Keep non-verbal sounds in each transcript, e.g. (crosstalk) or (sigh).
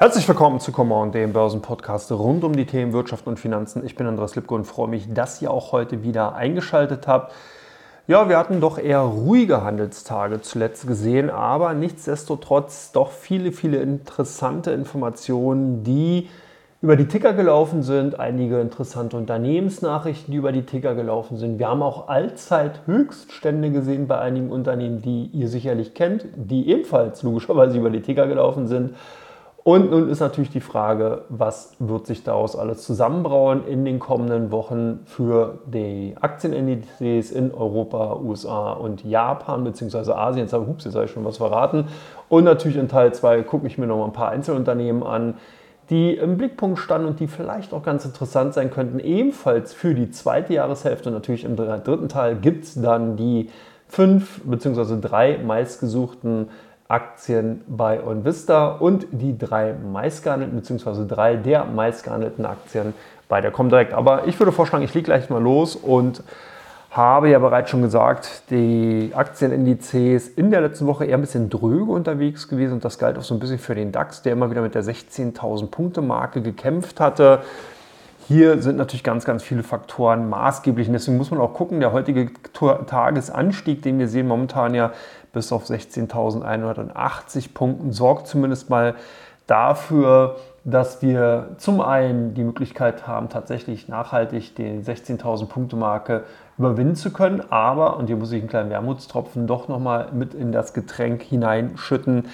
Herzlich willkommen zu Command, dem Börsenpodcast rund um die Themen Wirtschaft und Finanzen. Ich bin Andreas Lipko und freue mich, dass ihr auch heute wieder eingeschaltet habt. Ja, wir hatten doch eher ruhige Handelstage zuletzt gesehen, aber nichtsdestotrotz doch viele, viele interessante Informationen, die über die Ticker gelaufen sind, einige interessante Unternehmensnachrichten, die über die Ticker gelaufen sind. Wir haben auch Allzeithöchststände gesehen bei einigen Unternehmen, die ihr sicherlich kennt, die ebenfalls logischerweise über die Ticker gelaufen sind. Und nun ist natürlich die Frage, was wird sich daraus alles zusammenbrauen in den kommenden Wochen für die Aktienindizes in Europa, USA und Japan bzw. Asien. Jetzt habe, hups, jetzt habe ich schon was verraten. Und natürlich in Teil 2 gucke ich mir noch mal ein paar Einzelunternehmen an, die im Blickpunkt standen und die vielleicht auch ganz interessant sein könnten. Ebenfalls für die zweite Jahreshälfte, natürlich im dritten Teil, gibt es dann die fünf bzw. drei meistgesuchten Aktien bei OnVista und die drei meistgehandelten bzw. drei der meistgehandelten Aktien bei der Comdirect. Aber ich würde vorschlagen, ich lege gleich mal los und habe ja bereits schon gesagt, die Aktienindizes in der letzten Woche eher ein bisschen dröge unterwegs gewesen und das galt auch so ein bisschen für den DAX, der immer wieder mit der 16.000 Punkte Marke gekämpft hatte. Hier sind natürlich ganz, ganz viele Faktoren maßgeblich und deswegen muss man auch gucken, der heutige Tagesanstieg, den wir sehen momentan ja bis auf 16.180 Punkten, sorgt zumindest mal dafür, dass wir zum einen die Möglichkeit haben, tatsächlich nachhaltig die 16.000 Punkte Marke überwinden zu können, aber, und hier muss ich einen kleinen Wermutstropfen doch nochmal mit in das Getränk hineinschütten,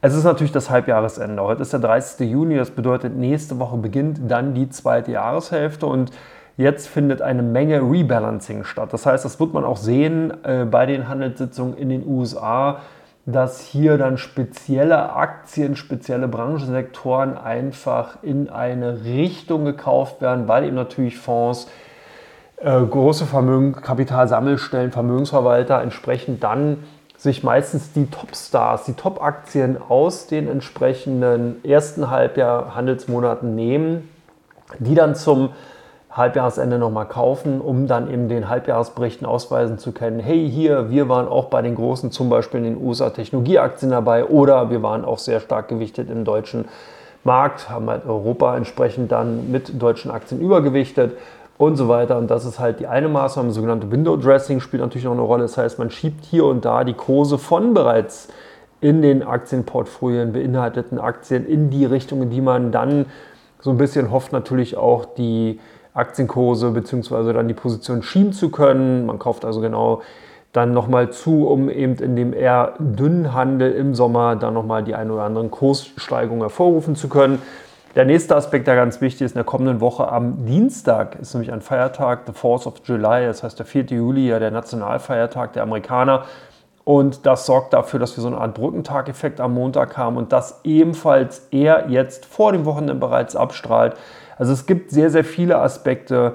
es ist natürlich das Halbjahresende. Heute ist der 30. Juni, das bedeutet, nächste Woche beginnt dann die zweite Jahreshälfte und Jetzt findet eine Menge Rebalancing statt. Das heißt, das wird man auch sehen äh, bei den Handelssitzungen in den USA, dass hier dann spezielle Aktien, spezielle Branchensektoren einfach in eine Richtung gekauft werden, weil eben natürlich Fonds, äh, große Vermögen, Kapitalsammelstellen, Vermögensverwalter entsprechend dann sich meistens die Top-Stars, die Top-Aktien aus den entsprechenden ersten Halbjahr Handelsmonaten nehmen, die dann zum Halbjahresende nochmal kaufen, um dann eben den Halbjahresberichten ausweisen zu können, hey, hier, wir waren auch bei den großen, zum Beispiel in den USA Technologieaktien dabei oder wir waren auch sehr stark gewichtet im deutschen Markt, haben halt Europa entsprechend dann mit deutschen Aktien übergewichtet und so weiter. Und das ist halt die eine Maßnahme, sogenannte Window Dressing spielt natürlich auch eine Rolle. Das heißt, man schiebt hier und da die Kurse von bereits in den Aktienportfolien beinhalteten Aktien in die Richtung, in die man dann so ein bisschen hofft, natürlich auch die Aktienkurse bzw. dann die Position schieben zu können. Man kauft also genau dann nochmal zu, um eben in dem eher dünnen Handel im Sommer dann nochmal die ein oder anderen Kurssteigerungen hervorrufen zu können. Der nächste Aspekt, der ganz wichtig ist, in der kommenden Woche am Dienstag ist nämlich ein Feiertag, the 4th of July, das heißt der 4. Juli, ja der Nationalfeiertag der Amerikaner. Und das sorgt dafür, dass wir so eine Art Brückentag-Effekt am Montag haben und das ebenfalls eher jetzt vor dem Wochenende bereits abstrahlt. Also es gibt sehr, sehr viele Aspekte,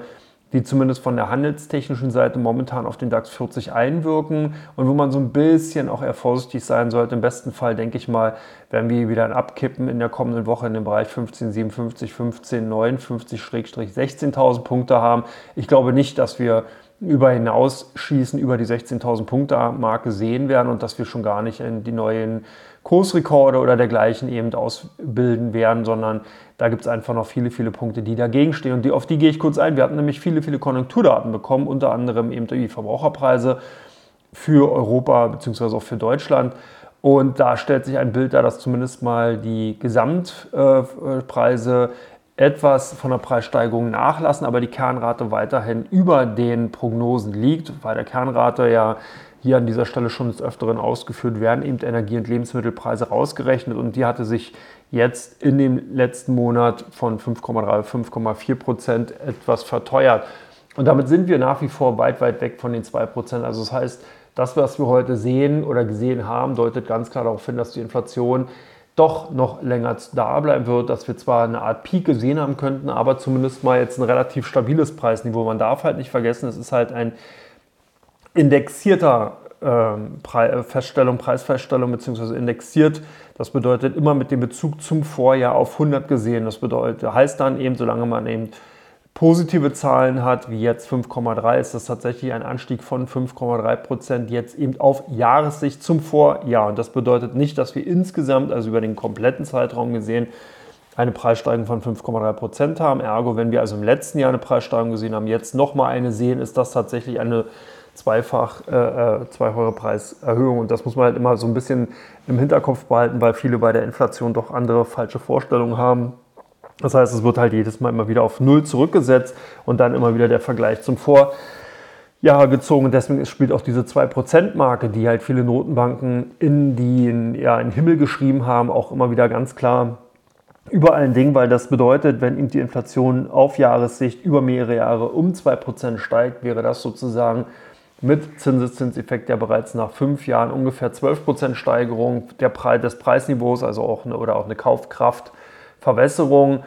die zumindest von der handelstechnischen Seite momentan auf den DAX 40 einwirken und wo man so ein bisschen auch eher vorsichtig sein sollte. Im besten Fall, denke ich mal, werden wir wieder ein Abkippen in der kommenden Woche in dem Bereich 1557, 1559, 16.000 Punkte haben. Ich glaube nicht, dass wir über hinaus schießen, über die 16.000 Punkte Marke sehen werden und dass wir schon gar nicht in die neuen Kursrekorde oder dergleichen eben ausbilden werden, sondern da gibt es einfach noch viele, viele Punkte, die dagegen stehen. Und die, auf die gehe ich kurz ein. Wir hatten nämlich viele, viele Konjunkturdaten bekommen, unter anderem eben die Verbraucherpreise für Europa bzw. auch für Deutschland. Und da stellt sich ein Bild dar, dass zumindest mal die Gesamtpreise etwas von der Preissteigerung nachlassen, aber die Kernrate weiterhin über den Prognosen liegt, weil der Kernrate ja hier an dieser Stelle schon des Öfteren ausgeführt werden, eben Energie- und Lebensmittelpreise rausgerechnet und die hatte sich jetzt in dem letzten Monat von 5,3 auf 5,4 Prozent etwas verteuert. Und damit sind wir nach wie vor weit, weit weg von den 2 Prozent. Also das heißt, das, was wir heute sehen oder gesehen haben, deutet ganz klar darauf hin, dass die Inflation doch noch länger da bleiben wird, dass wir zwar eine Art Peak gesehen haben könnten, aber zumindest mal jetzt ein relativ stabiles Preisniveau. Man darf halt nicht vergessen, es ist halt ein indexierter ähm, Pre Feststellung, Preisfeststellung bzw. indexiert. Das bedeutet immer mit dem Bezug zum Vorjahr auf 100 gesehen. Das bedeutet, heißt dann eben, solange man eben positive Zahlen hat, wie jetzt 5,3, ist das tatsächlich ein Anstieg von 5,3 Prozent jetzt eben auf Jahressicht zum Vorjahr. Und das bedeutet nicht, dass wir insgesamt, also über den kompletten Zeitraum gesehen, eine Preissteigerung von 5,3 Prozent haben. Ergo, wenn wir also im letzten Jahr eine Preissteigerung gesehen haben, jetzt nochmal eine sehen, ist das tatsächlich eine zweifach äh, äh, zweifache Preiserhöhung. Und das muss man halt immer so ein bisschen im Hinterkopf behalten, weil viele bei der Inflation doch andere falsche Vorstellungen haben. Das heißt, es wird halt jedes Mal immer wieder auf Null zurückgesetzt und dann immer wieder der Vergleich zum Vorjahr gezogen. Und deswegen spielt auch diese 2%-Marke, die halt viele Notenbanken in, den, ja, in den Himmel geschrieben haben, auch immer wieder ganz klar über allen Dingen, weil das bedeutet, wenn eben die Inflation auf Jahressicht über mehrere Jahre um 2% steigt, wäre das sozusagen mit Zinseszinseffekt ja bereits nach fünf Jahren ungefähr 12% Steigerung der Pre des Preisniveaus, also auch eine, oder auch eine Kaufkraftverwässerung.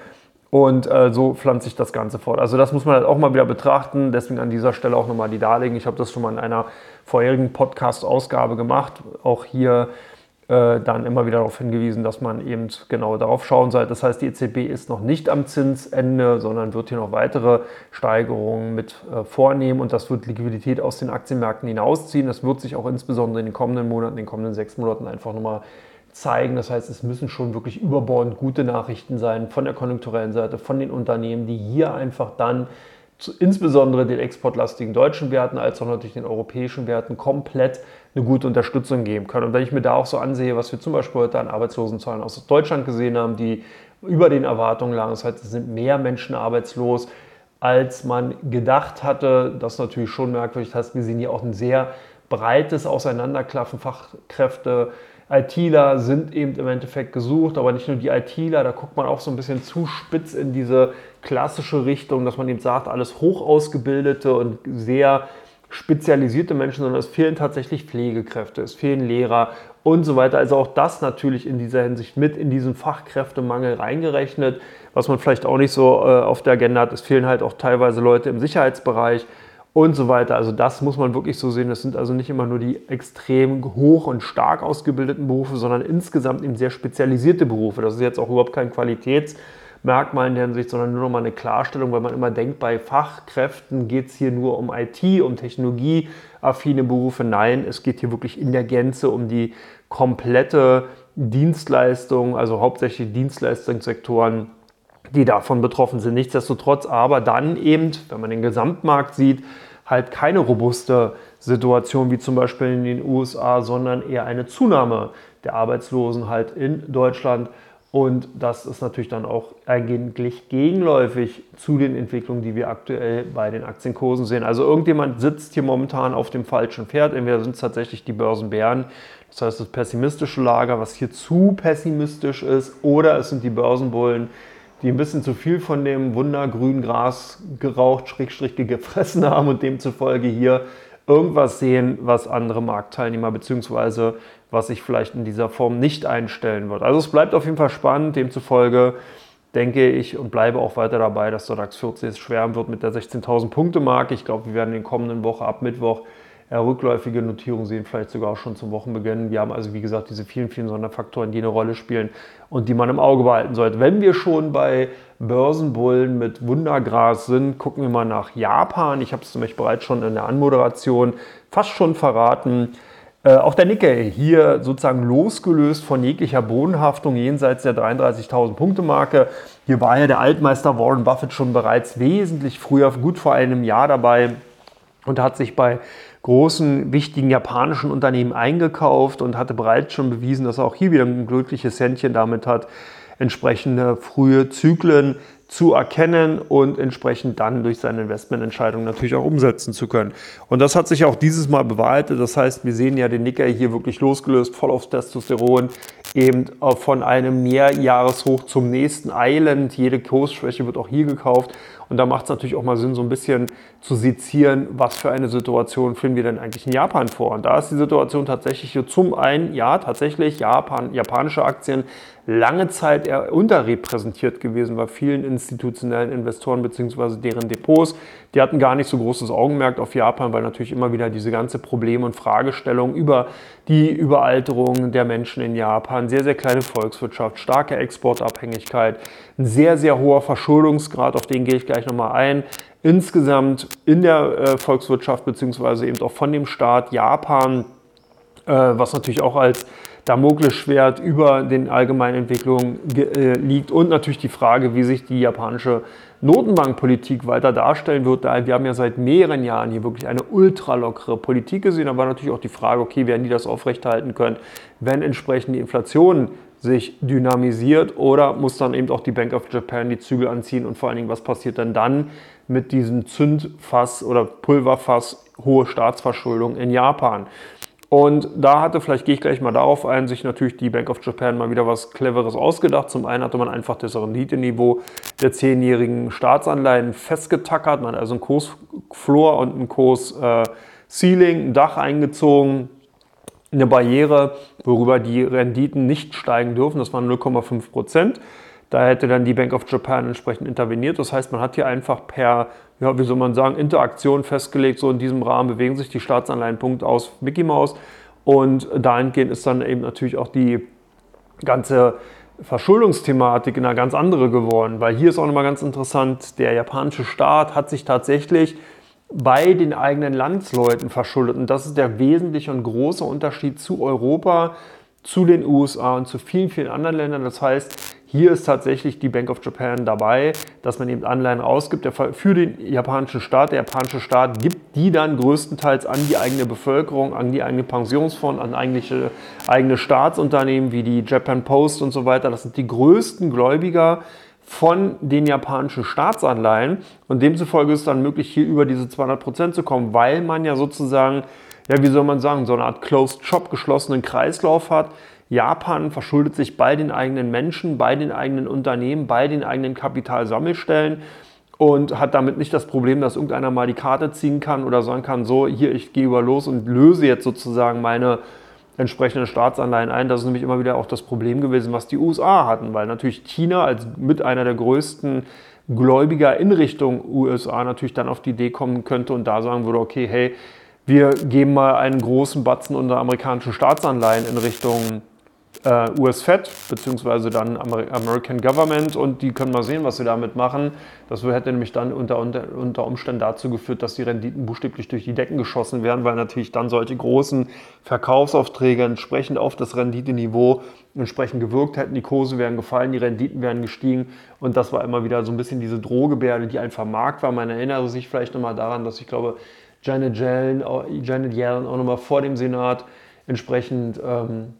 Und äh, so pflanzt sich das Ganze fort. Also das muss man halt auch mal wieder betrachten. Deswegen an dieser Stelle auch nochmal die Darlegen. Ich habe das schon mal in einer vorherigen Podcast-Ausgabe gemacht. Auch hier äh, dann immer wieder darauf hingewiesen, dass man eben genau darauf schauen sollte. Das heißt, die EZB ist noch nicht am Zinsende, sondern wird hier noch weitere Steigerungen mit äh, vornehmen und das wird Liquidität aus den Aktienmärkten hinausziehen. Das wird sich auch insbesondere in den kommenden Monaten, in den kommenden sechs Monaten einfach nochmal zeigen. Das heißt, es müssen schon wirklich überbordend gute Nachrichten sein von der konjunkturellen Seite, von den Unternehmen, die hier einfach dann insbesondere den exportlastigen deutschen Werten als auch natürlich den europäischen Werten komplett eine gute Unterstützung geben können. Und wenn ich mir da auch so ansehe, was wir zum Beispiel heute an Arbeitslosenzahlen aus Deutschland gesehen haben, die über den Erwartungen lagen, das heißt, es sind mehr Menschen arbeitslos, als man gedacht hatte. Das ist natürlich schon merkwürdig. Das heißt, wir sehen hier auch ein sehr breites Auseinanderklaffen. Fachkräfte, ITler sind eben im Endeffekt gesucht, aber nicht nur die ITler, da guckt man auch so ein bisschen zu spitz in diese klassische Richtung, dass man eben sagt, alles hoch ausgebildete und sehr spezialisierte Menschen, sondern es fehlen tatsächlich Pflegekräfte, es fehlen Lehrer und so weiter. Also auch das natürlich in dieser Hinsicht mit in diesen Fachkräftemangel reingerechnet. Was man vielleicht auch nicht so äh, auf der Agenda hat, es fehlen halt auch teilweise Leute im Sicherheitsbereich und so weiter. Also das muss man wirklich so sehen. Das sind also nicht immer nur die extrem hoch und stark ausgebildeten Berufe, sondern insgesamt eben sehr spezialisierte Berufe. Das ist jetzt auch überhaupt kein Qualitäts- Merkmal in der Hinsicht, sondern nur noch mal eine Klarstellung, weil man immer denkt, bei Fachkräften geht es hier nur um IT, um technologieaffine Berufe. Nein, es geht hier wirklich in der Gänze um die komplette Dienstleistung, also hauptsächlich Dienstleistungssektoren, die davon betroffen sind. Nichtsdestotrotz aber dann eben, wenn man den Gesamtmarkt sieht, halt keine robuste Situation wie zum Beispiel in den USA, sondern eher eine Zunahme der Arbeitslosen halt in Deutschland und das ist natürlich dann auch eigentlich gegenläufig zu den Entwicklungen, die wir aktuell bei den Aktienkursen sehen. Also irgendjemand sitzt hier momentan auf dem falschen Pferd. Entweder sind es tatsächlich die Börsenbären, das heißt das pessimistische Lager, was hier zu pessimistisch ist, oder es sind die Börsenbullen, die ein bisschen zu viel von dem wundergrünen Gras geraucht, Schrägstrich gefressen haben und demzufolge hier irgendwas sehen, was andere Marktteilnehmer bzw. was sich vielleicht in dieser Form nicht einstellen wird. Also es bleibt auf jeden Fall spannend, demzufolge denke ich und bleibe auch weiter dabei, dass der DAX 40 es schweren wird mit der 16.000 Punkte Marke. Ich glaube, wir werden in den kommenden Wochen ab Mittwoch rückläufige Notierungen sehen, vielleicht sogar auch schon zum Wochenbeginn. Wir haben also, wie gesagt, diese vielen, vielen Sonderfaktoren, die eine Rolle spielen und die man im Auge behalten sollte. Wenn wir schon bei Börsenbullen mit Wundergras sind, gucken wir mal nach Japan. Ich habe es nämlich bereits schon in der Anmoderation fast schon verraten. Äh, auch der Nikkei hier sozusagen losgelöst von jeglicher Bodenhaftung jenseits der 33.000 Punkte Marke. Hier war ja der Altmeister Warren Buffett schon bereits wesentlich früher, gut vor einem Jahr dabei und hat sich bei großen, wichtigen japanischen Unternehmen eingekauft und hatte bereits schon bewiesen, dass er auch hier wieder ein glückliches Händchen damit hat, entsprechende frühe Zyklen zu erkennen und entsprechend dann durch seine Investmententscheidung natürlich auch umsetzen zu können. Und das hat sich auch dieses Mal bewahrheitet. Das heißt, wir sehen ja den Nicker hier wirklich losgelöst, voll aufs Testosteron, eben von einem Mehrjahreshoch zum nächsten eilend. Jede Kursschwäche wird auch hier gekauft. Und da macht es natürlich auch mal Sinn, so ein bisschen zu sezieren, was für eine Situation finden wir denn eigentlich in Japan vor. Und da ist die Situation tatsächlich zum einen, ja, tatsächlich Japan, japanische Aktien lange Zeit eher unterrepräsentiert gewesen bei vielen institutionellen Investoren bzw. deren Depots. Die hatten gar nicht so großes Augenmerk auf Japan, weil natürlich immer wieder diese ganze Problem- und Fragestellung über die Überalterung der Menschen in Japan, sehr, sehr kleine Volkswirtschaft, starke Exportabhängigkeit, ein sehr, sehr hoher Verschuldungsgrad, auf den gehe ich gleich nochmal ein. Insgesamt in der äh, Volkswirtschaft bzw. eben auch von dem Staat Japan, äh, was natürlich auch als Damoklesschwert über den allgemeinen Entwicklungen äh, liegt und natürlich die Frage, wie sich die japanische Notenbankpolitik weiter darstellen wird. Wir haben ja seit mehreren Jahren hier wirklich eine ultralockere Politik gesehen, aber natürlich auch die Frage, okay, werden die das aufrechthalten können, wenn entsprechend die Inflation sich dynamisiert oder muss dann eben auch die Bank of Japan die Zügel anziehen und vor allen Dingen, was passiert denn dann mit diesem Zündfass oder Pulverfass hohe Staatsverschuldung in Japan? Und da hatte, vielleicht gehe ich gleich mal darauf ein, sich natürlich die Bank of Japan mal wieder was Cleveres ausgedacht. Zum einen hatte man einfach das Renditeniveau der zehnjährigen Staatsanleihen festgetackert. Man hat also einen Kursfloor und einen Kurs-Ceiling, äh, ein Dach eingezogen, eine Barriere, worüber die Renditen nicht steigen dürfen. Das waren 0,5 Prozent. Da hätte dann die Bank of Japan entsprechend interveniert. Das heißt, man hat hier einfach per, ja, wie soll man sagen, Interaktion festgelegt, so in diesem Rahmen bewegen sich die Staatsanleihenpunkte aus Mickey Mouse. Und dahingehend ist dann eben natürlich auch die ganze Verschuldungsthematik eine ganz andere geworden, weil hier ist auch nochmal ganz interessant, der japanische Staat hat sich tatsächlich bei den eigenen Landsleuten verschuldet. Und das ist der wesentliche und große Unterschied zu Europa, zu den USA und zu vielen, vielen anderen Ländern. Das heißt, hier ist tatsächlich die Bank of Japan dabei, dass man eben Anleihen ausgibt für den japanischen Staat. Der japanische Staat gibt die dann größtenteils an die eigene Bevölkerung, an die eigene Pensionsfonds, an eigentliche, eigene Staatsunternehmen wie die Japan Post und so weiter. Das sind die größten Gläubiger von den japanischen Staatsanleihen und demzufolge ist es dann möglich, hier über diese 200 Prozent zu kommen, weil man ja sozusagen, ja, wie soll man sagen, so eine Art Closed Shop, geschlossenen Kreislauf hat. Japan verschuldet sich bei den eigenen Menschen, bei den eigenen Unternehmen, bei den eigenen Kapitalsammelstellen und hat damit nicht das Problem, dass irgendeiner mal die Karte ziehen kann oder sagen kann, so, hier, ich gehe über los und löse jetzt sozusagen meine entsprechende Staatsanleihen ein. Das ist nämlich immer wieder auch das Problem gewesen, was die USA hatten, weil natürlich China als mit einer der größten Gläubiger in Richtung USA natürlich dann auf die Idee kommen könnte und da sagen würde, okay, hey, wir geben mal einen großen Batzen unter amerikanischen Staatsanleihen in Richtung äh, US-Fed beziehungsweise dann American Government und die können mal sehen, was sie damit machen. Das hätte nämlich dann unter, unter, unter Umständen dazu geführt, dass die Renditen buchstäblich durch die Decken geschossen werden, weil natürlich dann solche großen Verkaufsaufträge entsprechend auf das Renditeniveau entsprechend gewirkt hätten. Die Kurse wären gefallen, die Renditen wären gestiegen und das war immer wieder so ein bisschen diese Drohgebärde, die einfach Markt war. Man erinnere sich vielleicht nochmal daran, dass ich glaube, Janet Yellen, Janet Yellen auch nochmal vor dem Senat entsprechend ähm,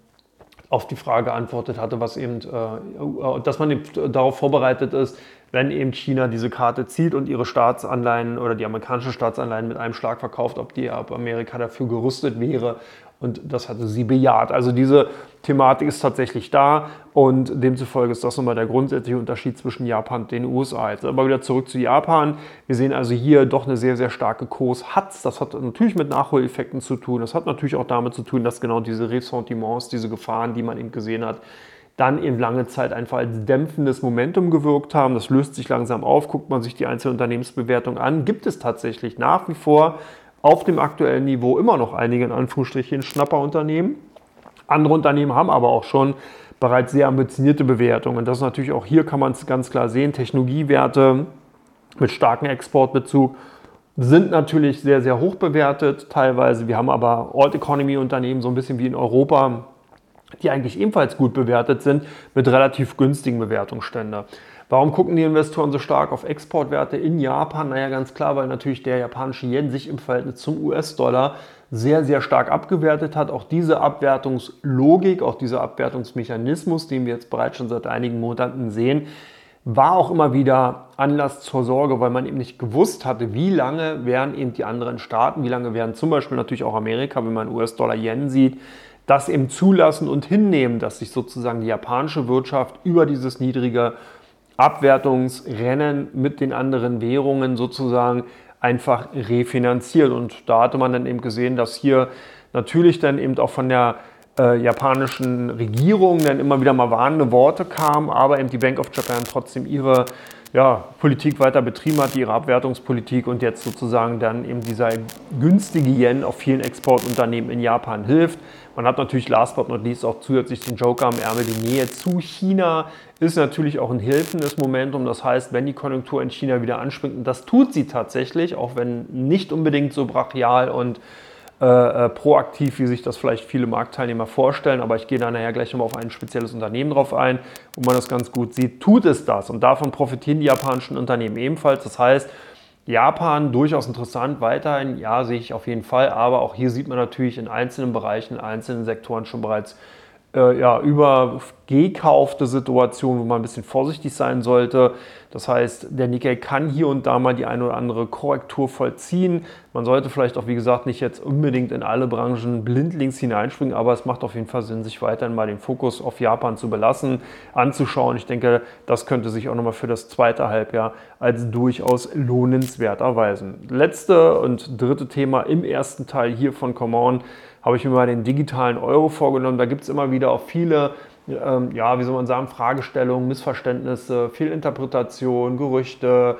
auf die Frage antwortet hatte, was eben, äh, dass man darauf vorbereitet ist, wenn eben China diese Karte zieht und ihre Staatsanleihen oder die amerikanischen Staatsanleihen mit einem Schlag verkauft, ob die ob Amerika dafür gerüstet wäre und das hatte sie bejaht. Also diese Thematik ist tatsächlich da und demzufolge ist das nochmal der grundsätzliche Unterschied zwischen Japan und den USA. Jetzt aber wieder zurück zu Japan. Wir sehen also hier doch eine sehr, sehr starke Kurshatz. Das hat natürlich mit Nachholeffekten zu tun. Das hat natürlich auch damit zu tun, dass genau diese Ressentiments, diese Gefahren, die man eben gesehen hat, dann eben lange Zeit einfach als dämpfendes Momentum gewirkt haben. Das löst sich langsam auf. Guckt man sich die einzelnen Unternehmensbewertungen an, gibt es tatsächlich nach wie vor auf dem aktuellen Niveau immer noch einige in Anführungsstrichen Schnapperunternehmen. Andere Unternehmen haben aber auch schon bereits sehr ambitionierte Bewertungen. Und das natürlich auch hier kann man es ganz klar sehen. Technologiewerte mit starkem Exportbezug sind natürlich sehr, sehr hoch bewertet teilweise. Wir haben aber Old Economy Unternehmen, so ein bisschen wie in Europa, die eigentlich ebenfalls gut bewertet sind, mit relativ günstigen Bewertungsständen. Warum gucken die Investoren so stark auf Exportwerte in Japan? Naja, ganz klar, weil natürlich der japanische Yen sich im Verhältnis zum US-Dollar sehr, sehr stark abgewertet hat. Auch diese Abwertungslogik, auch dieser Abwertungsmechanismus, den wir jetzt bereits schon seit einigen Monaten sehen, war auch immer wieder Anlass zur Sorge, weil man eben nicht gewusst hatte, wie lange werden eben die anderen Staaten, wie lange werden zum Beispiel natürlich auch Amerika, wenn man US-Dollar-Yen sieht, das eben zulassen und hinnehmen, dass sich sozusagen die japanische Wirtschaft über dieses niedrige Abwertungsrennen mit den anderen Währungen sozusagen einfach refinanziert. Und da hatte man dann eben gesehen, dass hier natürlich dann eben auch von der äh, japanischen Regierung dann immer wieder mal warnende Worte kamen, aber eben die Bank of Japan trotzdem ihre ja, Politik weiter betrieben hat, ihre Abwertungspolitik und jetzt sozusagen dann eben dieser günstige Yen auf vielen Exportunternehmen in Japan hilft. Man hat natürlich last but not least auch zusätzlich den Joker am Ärmel. Die Nähe zu China ist natürlich auch ein hilfendes Momentum. Das heißt, wenn die Konjunktur in China wieder anspringt, und das tut sie tatsächlich, auch wenn nicht unbedingt so brachial und äh, äh, proaktiv, wie sich das vielleicht viele Marktteilnehmer vorstellen, aber ich gehe da nachher gleich nochmal auf ein spezielles Unternehmen drauf ein, wo man das ganz gut sieht, tut es das. Und davon profitieren die japanischen Unternehmen ebenfalls. Das heißt, Japan durchaus interessant weiterhin, ja, sehe ich auf jeden Fall, aber auch hier sieht man natürlich in einzelnen Bereichen, in einzelnen Sektoren schon bereits äh, ja, übergekaufte Situation, wo man ein bisschen vorsichtig sein sollte. Das heißt, der Nikkei kann hier und da mal die eine oder andere Korrektur vollziehen. Man sollte vielleicht auch, wie gesagt, nicht jetzt unbedingt in alle Branchen blindlings hineinspringen, aber es macht auf jeden Fall Sinn, sich weiterhin mal den Fokus auf Japan zu belassen, anzuschauen. Ich denke, das könnte sich auch nochmal für das zweite Halbjahr als durchaus lohnenswert erweisen. Letzte und dritte Thema im ersten Teil hier von Come On habe ich mir mal den digitalen Euro vorgenommen. Da gibt es immer wieder auch viele, ähm, ja, wie soll man sagen, Fragestellungen, Missverständnisse, Fehlinterpretation, Gerüchte.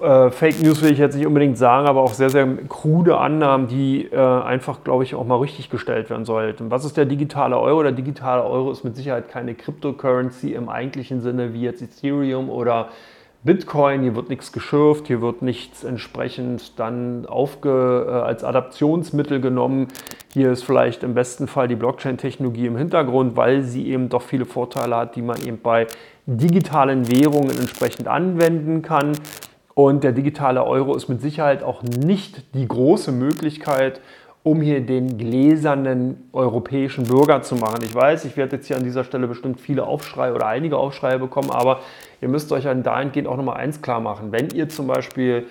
Äh, Fake News will ich jetzt nicht unbedingt sagen, aber auch sehr, sehr krude Annahmen, die äh, einfach, glaube ich, auch mal richtig gestellt werden sollten. Was ist der digitale Euro? Der digitale Euro ist mit Sicherheit keine Cryptocurrency im eigentlichen Sinne wie jetzt Ethereum oder Bitcoin, hier wird nichts geschürft, hier wird nichts entsprechend dann aufge, äh, als Adaptionsmittel genommen. Hier ist vielleicht im besten Fall die Blockchain-Technologie im Hintergrund, weil sie eben doch viele Vorteile hat, die man eben bei digitalen Währungen entsprechend anwenden kann. Und der digitale Euro ist mit Sicherheit auch nicht die große Möglichkeit, um hier den gläsernen europäischen Bürger zu machen. Ich weiß, ich werde jetzt hier an dieser Stelle bestimmt viele Aufschreie oder einige Aufschreie bekommen, aber ihr müsst euch an dahingehend auch nochmal eins klar machen. Wenn ihr zum Beispiel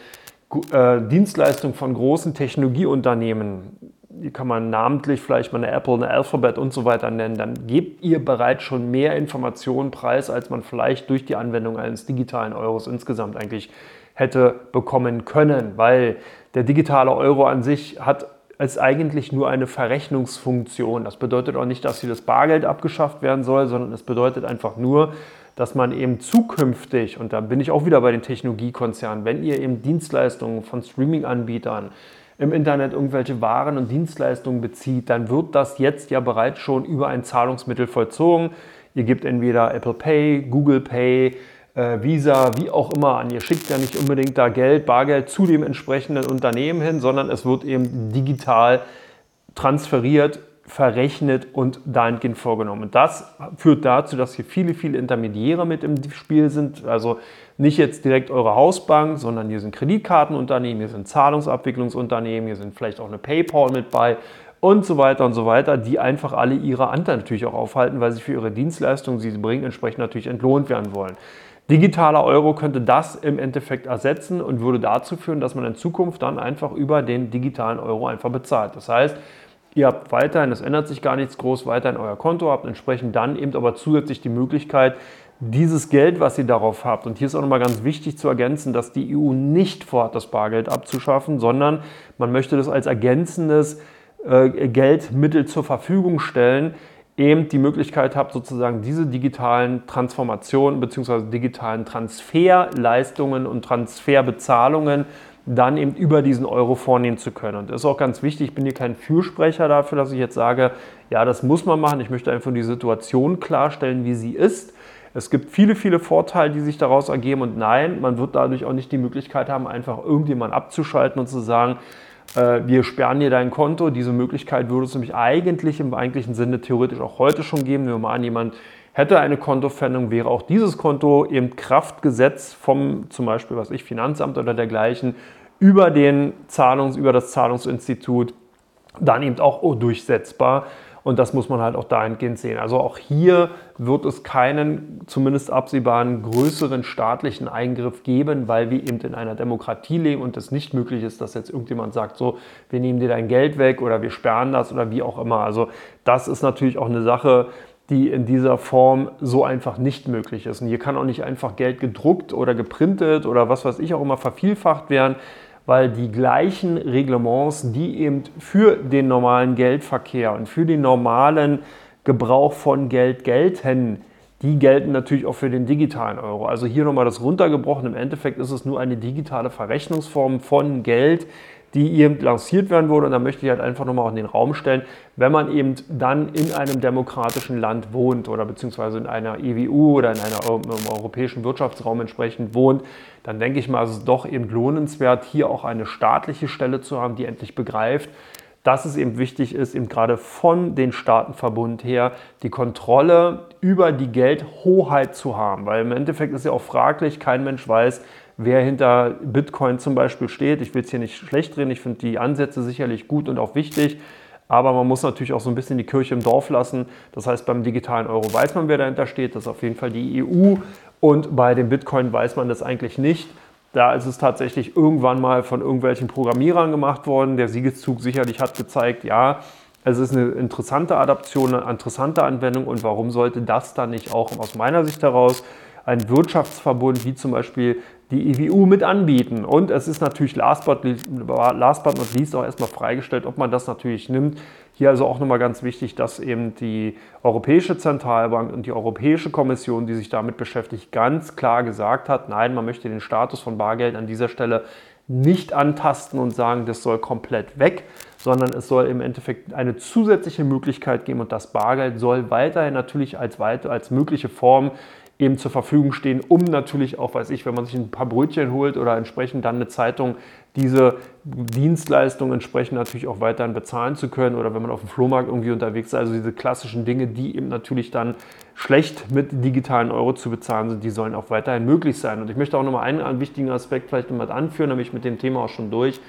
äh, Dienstleistungen von großen Technologieunternehmen, die kann man namentlich vielleicht mal eine Apple, eine Alphabet und so weiter nennen, dann gebt ihr bereits schon mehr Informationen preis, als man vielleicht durch die Anwendung eines digitalen Euros insgesamt eigentlich hätte bekommen können, weil der digitale Euro an sich hat ist eigentlich nur eine Verrechnungsfunktion. Das bedeutet auch nicht, dass hier das Bargeld abgeschafft werden soll, sondern es bedeutet einfach nur, dass man eben zukünftig, und da bin ich auch wieder bei den Technologiekonzernen, wenn ihr eben Dienstleistungen von Streaming-Anbietern im Internet irgendwelche Waren und Dienstleistungen bezieht, dann wird das jetzt ja bereits schon über ein Zahlungsmittel vollzogen. Ihr gebt entweder Apple Pay, Google Pay, äh, Visa, wie auch immer an. Ihr schickt ja nicht unbedingt da Geld, Bargeld zu dem entsprechenden Unternehmen hin, sondern es wird eben digital transferiert, verrechnet und dahingehend vorgenommen. Und das führt dazu, dass hier viele, viele Intermediäre mit im Spiel sind. Also nicht jetzt direkt eure Hausbank, sondern hier sind Kreditkartenunternehmen, hier sind Zahlungsabwicklungsunternehmen, hier sind vielleicht auch eine PayPal mit bei und so weiter und so weiter, die einfach alle ihre Anteile natürlich auch aufhalten, weil sie für ihre Dienstleistungen, die sie bringen, entsprechend natürlich entlohnt werden wollen. Digitaler Euro könnte das im Endeffekt ersetzen und würde dazu führen, dass man in Zukunft dann einfach über den digitalen Euro einfach bezahlt. Das heißt, ihr habt weiterhin, es ändert sich gar nichts groß, weiterhin euer Konto, habt entsprechend dann eben aber zusätzlich die Möglichkeit, dieses Geld, was ihr darauf habt, und hier ist auch nochmal ganz wichtig zu ergänzen, dass die EU nicht vorhat, das Bargeld abzuschaffen, sondern man möchte das als ergänzendes äh, Geldmittel zur Verfügung stellen, eben die Möglichkeit habt, sozusagen diese digitalen Transformationen bzw. digitalen Transferleistungen und Transferbezahlungen dann eben über diesen Euro vornehmen zu können. Und das ist auch ganz wichtig, ich bin hier kein Fürsprecher dafür, dass ich jetzt sage, ja, das muss man machen. Ich möchte einfach die Situation klarstellen, wie sie ist. Es gibt viele, viele Vorteile, die sich daraus ergeben und nein, man wird dadurch auch nicht die Möglichkeit haben, einfach irgendjemand abzuschalten und zu sagen, äh, wir sperren dir dein Konto. Diese Möglichkeit würde es nämlich eigentlich im eigentlichen Sinne theoretisch auch heute schon geben. Nehmen wir mal an, jemand hätte eine Kontopfändung, wäre auch dieses Konto im Kraftgesetz vom zum Beispiel, was ich, Finanzamt oder dergleichen über, den Zahlungs-, über das Zahlungsinstitut dann eben auch durchsetzbar. Und das muss man halt auch dahingehend sehen. Also auch hier wird es keinen, zumindest absehbaren, größeren staatlichen Eingriff geben, weil wir eben in einer Demokratie leben und es nicht möglich ist, dass jetzt irgendjemand sagt, so, wir nehmen dir dein Geld weg oder wir sperren das oder wie auch immer. Also das ist natürlich auch eine Sache, die in dieser Form so einfach nicht möglich ist. Und hier kann auch nicht einfach Geld gedruckt oder geprintet oder was weiß ich auch immer vervielfacht werden weil die gleichen Reglements, die eben für den normalen Geldverkehr und für den normalen Gebrauch von Geld gelten, die gelten natürlich auch für den digitalen Euro. Also hier nochmal das runtergebrochen. Im Endeffekt ist es nur eine digitale Verrechnungsform von Geld, die eben lanciert werden wurde. Und da möchte ich halt einfach nochmal in den Raum stellen, wenn man eben dann in einem demokratischen Land wohnt oder beziehungsweise in einer EWU oder in einem europäischen Wirtschaftsraum entsprechend wohnt, dann denke ich mal, es ist doch eben lohnenswert, hier auch eine staatliche Stelle zu haben, die endlich begreift, dass es eben wichtig ist, eben gerade von den Staatenverbund her die Kontrolle über die Geldhoheit zu haben. Weil im Endeffekt ist ja auch fraglich, kein Mensch weiß, wer hinter Bitcoin zum Beispiel steht. Ich will es hier nicht schlecht drehen, ich finde die Ansätze sicherlich gut und auch wichtig. Aber man muss natürlich auch so ein bisschen die Kirche im Dorf lassen. Das heißt, beim digitalen Euro weiß man, wer dahinter steht. Das ist auf jeden Fall die EU. Und bei dem Bitcoin weiß man das eigentlich nicht. Da ist es tatsächlich irgendwann mal von irgendwelchen Programmierern gemacht worden. Der Siegeszug sicherlich hat gezeigt, ja, es ist eine interessante Adaption, eine interessante Anwendung. Und warum sollte das dann nicht auch aus meiner Sicht heraus ein Wirtschaftsverbund wie zum Beispiel die EWU mit anbieten. Und es ist natürlich last but, last but not least auch erstmal freigestellt, ob man das natürlich nimmt. Hier also auch nochmal ganz wichtig, dass eben die Europäische Zentralbank und die Europäische Kommission, die sich damit beschäftigt, ganz klar gesagt hat, nein, man möchte den Status von Bargeld an dieser Stelle nicht antasten und sagen, das soll komplett weg, sondern es soll im Endeffekt eine zusätzliche Möglichkeit geben und das Bargeld soll weiterhin natürlich als, als mögliche Form eben zur Verfügung stehen, um natürlich auch, weiß ich, wenn man sich ein paar Brötchen holt oder entsprechend dann eine Zeitung, diese Dienstleistung entsprechend natürlich auch weiterhin bezahlen zu können oder wenn man auf dem Flohmarkt irgendwie unterwegs ist, also diese klassischen Dinge, die eben natürlich dann schlecht mit digitalen Euro zu bezahlen sind, die sollen auch weiterhin möglich sein. Und ich möchte auch nochmal einen, einen wichtigen Aspekt vielleicht nochmal anführen, nämlich mit dem Thema auch schon durch,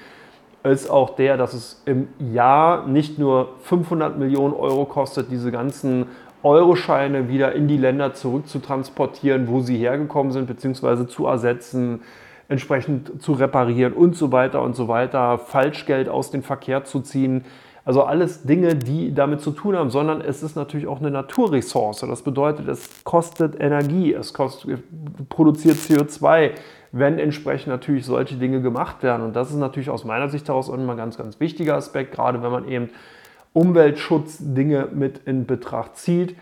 ist auch der, dass es im Jahr nicht nur 500 Millionen Euro kostet, diese ganzen Euroscheine wieder in die Länder zurück zu transportieren, wo sie hergekommen sind, beziehungsweise zu ersetzen, entsprechend zu reparieren und so weiter und so weiter, Falschgeld aus dem Verkehr zu ziehen. Also alles Dinge, die damit zu tun haben, sondern es ist natürlich auch eine Naturressource. Das bedeutet, es kostet Energie, es kostet, produziert CO2, wenn entsprechend natürlich solche Dinge gemacht werden. Und das ist natürlich aus meiner Sicht heraus immer ein ganz, ganz wichtiger Aspekt, gerade wenn man eben Umweltschutzdinge mit in Betracht zieht,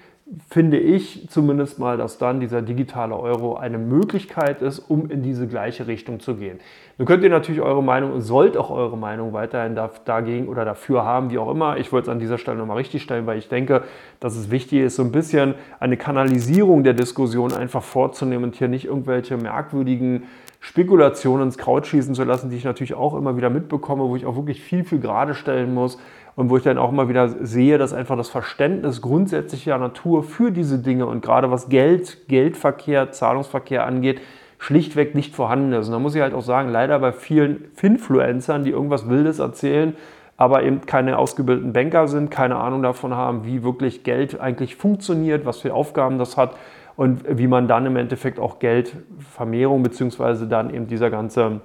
finde ich zumindest mal, dass dann dieser digitale Euro eine Möglichkeit ist, um in diese gleiche Richtung zu gehen. Nun könnt ihr natürlich eure Meinung, sollt auch eure Meinung weiterhin dagegen oder dafür haben, wie auch immer. Ich wollte es an dieser Stelle nochmal richtig stellen, weil ich denke, dass es wichtig ist, so ein bisschen eine Kanalisierung der Diskussion einfach vorzunehmen und hier nicht irgendwelche merkwürdigen Spekulationen ins Kraut schießen zu lassen, die ich natürlich auch immer wieder mitbekomme, wo ich auch wirklich viel, viel gerade stellen muss und wo ich dann auch immer wieder sehe, dass einfach das Verständnis grundsätzlicher Natur für diese Dinge und gerade was Geld, Geldverkehr, Zahlungsverkehr angeht, schlichtweg nicht vorhanden ist. Und da muss ich halt auch sagen, leider bei vielen Finfluencern, die irgendwas Wildes erzählen, aber eben keine ausgebildeten Banker sind, keine Ahnung davon haben, wie wirklich Geld eigentlich funktioniert, was für Aufgaben das hat und wie man dann im Endeffekt auch Geldvermehrung beziehungsweise dann eben dieser ganze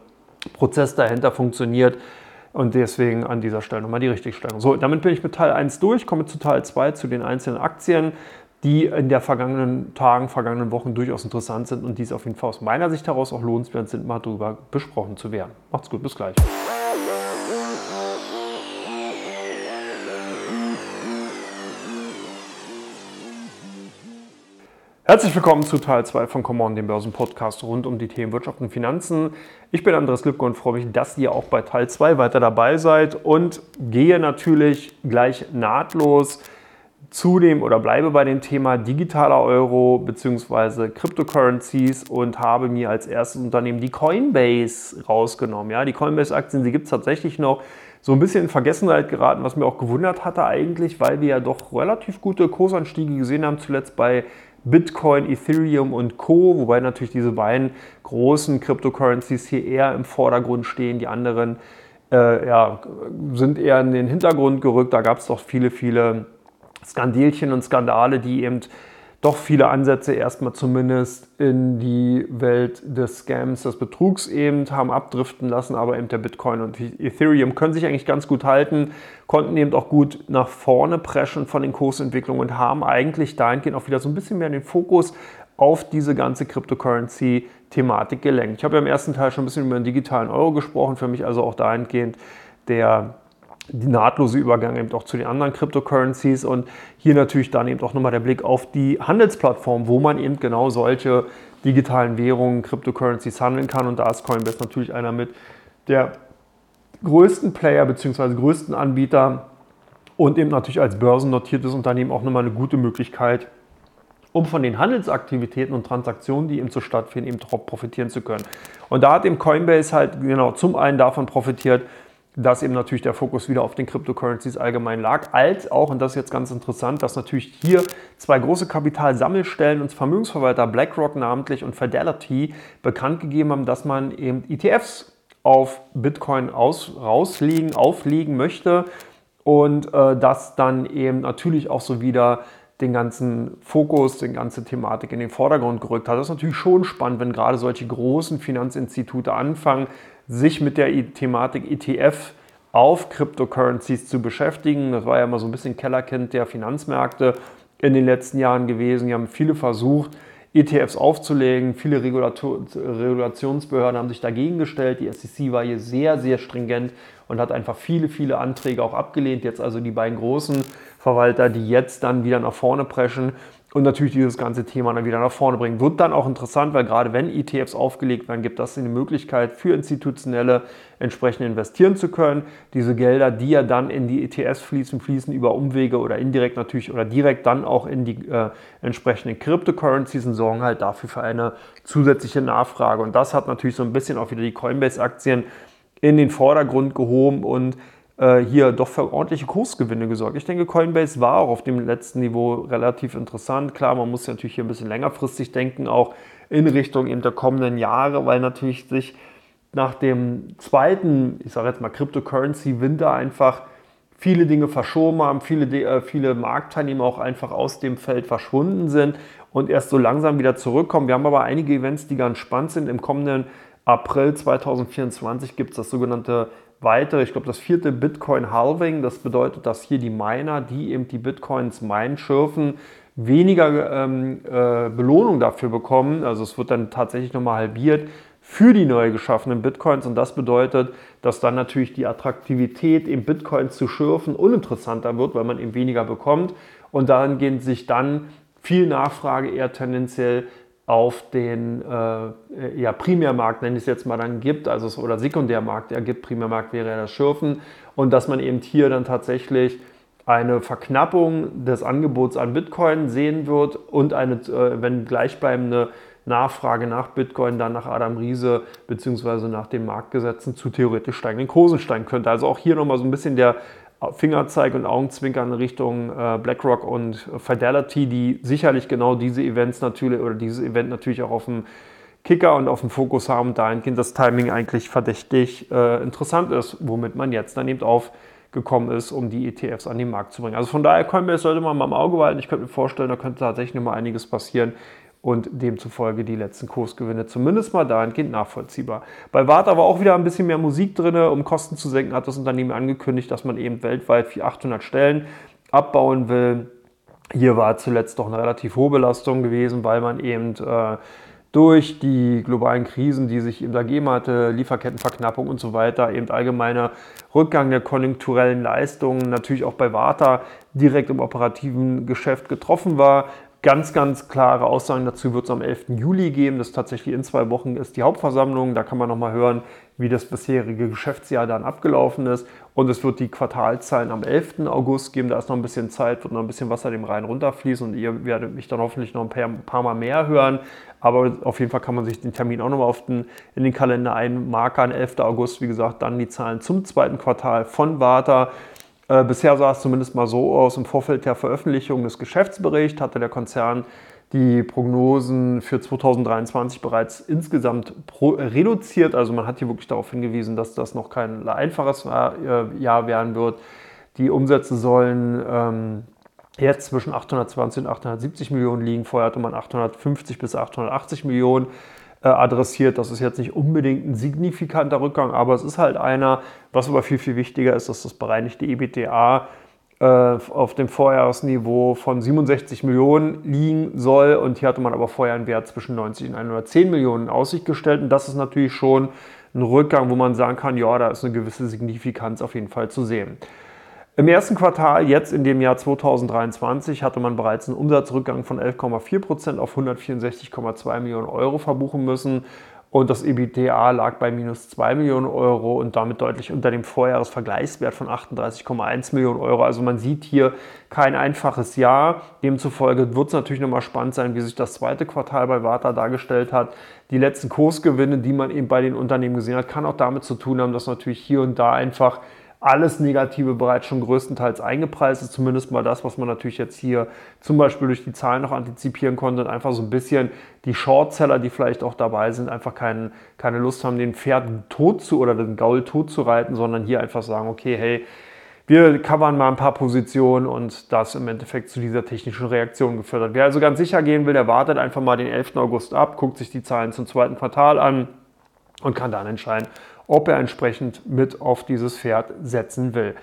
Prozess dahinter funktioniert. Und deswegen an dieser Stelle nochmal die Richtigstellung. So, damit bin ich mit Teil 1 durch, komme zu Teil 2, zu den einzelnen Aktien, die in der vergangenen Tagen, vergangenen Wochen durchaus interessant sind und die es auf jeden Fall aus meiner Sicht heraus auch lohnenswert sind, mal darüber besprochen zu werden. Macht's gut, bis gleich. Herzlich willkommen zu Teil 2 von Common, dem Börsenpodcast rund um die Themen Wirtschaft und Finanzen. Ich bin Andreas Lübke und freue mich, dass ihr auch bei Teil 2 weiter dabei seid und gehe natürlich gleich nahtlos zu dem oder bleibe bei dem Thema digitaler Euro bzw. Cryptocurrencies und habe mir als erstes Unternehmen die Coinbase rausgenommen. Ja, die Coinbase-Aktien, die gibt es tatsächlich noch so ein bisschen in Vergessenheit geraten, was mir auch gewundert hatte eigentlich, weil wir ja doch relativ gute Kursanstiege gesehen haben, zuletzt bei Bitcoin, Ethereum und Co., wobei natürlich diese beiden großen Cryptocurrencies hier eher im Vordergrund stehen. Die anderen äh, ja, sind eher in den Hintergrund gerückt. Da gab es doch viele, viele Skandälchen und Skandale, die eben doch viele Ansätze erstmal zumindest in die Welt des Scams, des Betrugs eben haben abdriften lassen, aber eben der Bitcoin und Ethereum können sich eigentlich ganz gut halten, konnten eben auch gut nach vorne preschen von den Kursentwicklungen und haben eigentlich dahingehend auch wieder so ein bisschen mehr den Fokus auf diese ganze Cryptocurrency-Thematik gelenkt. Ich habe ja im ersten Teil schon ein bisschen über den digitalen Euro gesprochen, für mich also auch dahingehend der die nahtlose Übergang eben auch zu den anderen Cryptocurrencies und hier natürlich dann eben auch nochmal der Blick auf die Handelsplattform, wo man eben genau solche digitalen Währungen, Cryptocurrencies handeln kann und da ist Coinbase natürlich einer mit der größten Player bzw. größten Anbieter und eben natürlich als börsennotiertes Unternehmen auch nochmal eine gute Möglichkeit, um von den Handelsaktivitäten und Transaktionen, die eben so stattfinden, eben profitieren zu können. Und da hat eben Coinbase halt genau zum einen davon profitiert, dass eben natürlich der Fokus wieder auf den Cryptocurrencies allgemein lag, als auch, und das ist jetzt ganz interessant, dass natürlich hier zwei große Kapitalsammelstellen und Vermögensverwalter BlackRock namentlich und Fidelity bekannt gegeben haben, dass man eben ETFs auf Bitcoin aus, rauslegen, auflegen möchte und äh, das dann eben natürlich auch so wieder den ganzen Fokus, die ganze Thematik in den Vordergrund gerückt hat. Das ist natürlich schon spannend, wenn gerade solche großen Finanzinstitute anfangen, sich mit der Thematik ETF auf Cryptocurrencies zu beschäftigen. Das war ja immer so ein bisschen Kellerkind der Finanzmärkte in den letzten Jahren gewesen. Die haben viele versucht, ETFs aufzulegen. Viele Regulationsbehörden haben sich dagegen gestellt. Die SEC war hier sehr, sehr stringent und hat einfach viele, viele Anträge auch abgelehnt. Jetzt also die beiden großen Verwalter, die jetzt dann wieder nach vorne preschen und natürlich dieses ganze Thema dann wieder nach vorne bringen. Wird dann auch interessant, weil gerade wenn ETFs aufgelegt werden, gibt das eine Möglichkeit für Institutionelle entsprechend investieren zu können. Diese Gelder, die ja dann in die ETFs fließen, fließen über Umwege oder indirekt natürlich oder direkt dann auch in die äh, entsprechenden Cryptocurrencies und sorgen halt dafür für eine zusätzliche Nachfrage. Und das hat natürlich so ein bisschen auch wieder die Coinbase-Aktien in den Vordergrund gehoben und äh, hier doch für ordentliche Kursgewinne gesorgt. Ich denke, Coinbase war auch auf dem letzten Niveau relativ interessant. Klar, man muss natürlich hier ein bisschen längerfristig denken, auch in Richtung eben der kommenden Jahre, weil natürlich sich nach dem zweiten, ich sage jetzt mal Cryptocurrency-Winter einfach viele Dinge verschoben haben, viele, äh, viele Marktteilnehmer auch einfach aus dem Feld verschwunden sind und erst so langsam wieder zurückkommen. Wir haben aber einige Events, die ganz spannend sind. Im kommenden April 2024 gibt es das sogenannte weitere, ich glaube, das vierte Bitcoin-Halving. Das bedeutet, dass hier die Miner, die eben die Bitcoins meinen, schürfen, weniger ähm, äh, Belohnung dafür bekommen. Also es wird dann tatsächlich nochmal halbiert für die neu geschaffenen Bitcoins. Und das bedeutet, dass dann natürlich die Attraktivität, eben Bitcoins zu schürfen, uninteressanter wird, weil man eben weniger bekommt. Und dahingehend sich dann viel Nachfrage eher tendenziell auf den äh, ja, Primärmarkt, nenne ich es jetzt mal, dann gibt, also oder Sekundärmarkt ergibt, Primärmarkt wäre ja das Schürfen und dass man eben hier dann tatsächlich eine Verknappung des Angebots an Bitcoin sehen wird und eine, äh, wenn gleichbleibende Nachfrage nach Bitcoin dann nach Adam Riese beziehungsweise nach den Marktgesetzen zu theoretisch steigenden Kursen steigen könnte. Also auch hier nochmal so ein bisschen der Fingerzeig und Augenzwinkern in Richtung äh, BlackRock und Fidelity, die sicherlich genau diese Events natürlich oder dieses Event natürlich auch auf dem Kicker und auf dem Fokus haben, dahingehend das Timing eigentlich verdächtig äh, interessant ist, womit man jetzt dann eben aufgekommen ist, um die ETFs an den Markt zu bringen. Also von daher Coinbase sollte man mal im Auge behalten. Ich könnte mir vorstellen, da könnte tatsächlich noch mal einiges passieren und demzufolge die letzten Kursgewinne zumindest mal dahingehend nachvollziehbar. Bei Warta war auch wieder ein bisschen mehr Musik drin, um Kosten zu senken, hat das Unternehmen angekündigt, dass man eben weltweit 800 Stellen abbauen will. Hier war zuletzt doch eine relativ hohe Belastung gewesen, weil man eben äh, durch die globalen Krisen, die sich eben ergeben hatte, Lieferkettenverknappung und so weiter, eben allgemeiner Rückgang der konjunkturellen Leistungen, natürlich auch bei Warta direkt im operativen Geschäft getroffen war. Ganz, ganz klare Aussagen dazu wird es am 11. Juli geben. Das tatsächlich in zwei Wochen ist die Hauptversammlung. Da kann man nochmal hören, wie das bisherige Geschäftsjahr dann abgelaufen ist. Und es wird die Quartalzahlen am 11. August geben. Da ist noch ein bisschen Zeit, wird noch ein bisschen Wasser dem Rhein runterfließen und ihr werdet mich dann hoffentlich noch ein paar, ein paar Mal mehr hören. Aber auf jeden Fall kann man sich den Termin auch nochmal den, in den Kalender einmarkern. 11. August, wie gesagt, dann die Zahlen zum zweiten Quartal von Warta. Äh, bisher sah es zumindest mal so aus, im Vorfeld der Veröffentlichung des Geschäftsberichts hatte der Konzern die Prognosen für 2023 bereits insgesamt reduziert. Also man hat hier wirklich darauf hingewiesen, dass das noch kein einfaches äh, Jahr werden wird. Die Umsätze sollen ähm, jetzt zwischen 820 und 870 Millionen liegen. Vorher hatte man 850 bis 880 Millionen. Äh, adressiert. Das ist jetzt nicht unbedingt ein signifikanter Rückgang, aber es ist halt einer, was aber viel, viel wichtiger ist, dass das bereinigte EBTA äh, auf dem Vorjahresniveau von 67 Millionen liegen soll. Und hier hatte man aber vorher einen Wert zwischen 90 und 110 Millionen in Aussicht gestellt. Und das ist natürlich schon ein Rückgang, wo man sagen kann, ja, da ist eine gewisse Signifikanz auf jeden Fall zu sehen. Im ersten Quartal, jetzt in dem Jahr 2023, hatte man bereits einen Umsatzrückgang von 11,4 Prozent auf 164,2 Millionen Euro verbuchen müssen. und das EBITDA lag bei minus 2 Millionen Euro und damit deutlich unter dem Vorjahresvergleichswert von 38,1 Millionen Euro. Also man sieht hier kein einfaches Jahr. Demzufolge wird es natürlich nochmal spannend sein, wie sich das zweite Quartal bei Warta dargestellt hat. Die letzten Kursgewinne, die man eben bei den Unternehmen gesehen hat, kann auch damit zu tun haben, dass natürlich hier und da einfach alles Negative bereits schon größtenteils eingepreist ist. Zumindest mal das, was man natürlich jetzt hier zum Beispiel durch die Zahlen noch antizipieren konnte und einfach so ein bisschen die Shortseller, die vielleicht auch dabei sind, einfach kein, keine Lust haben, den Pferd tot zu oder den Gaul tot zu reiten, sondern hier einfach sagen, okay, hey, wir covern mal ein paar Positionen und das im Endeffekt zu dieser technischen Reaktion geführt hat. Wer also ganz sicher gehen will, der wartet einfach mal den 11. August ab, guckt sich die Zahlen zum zweiten Quartal an und kann dann entscheiden, ob er entsprechend mit auf dieses Pferd setzen will.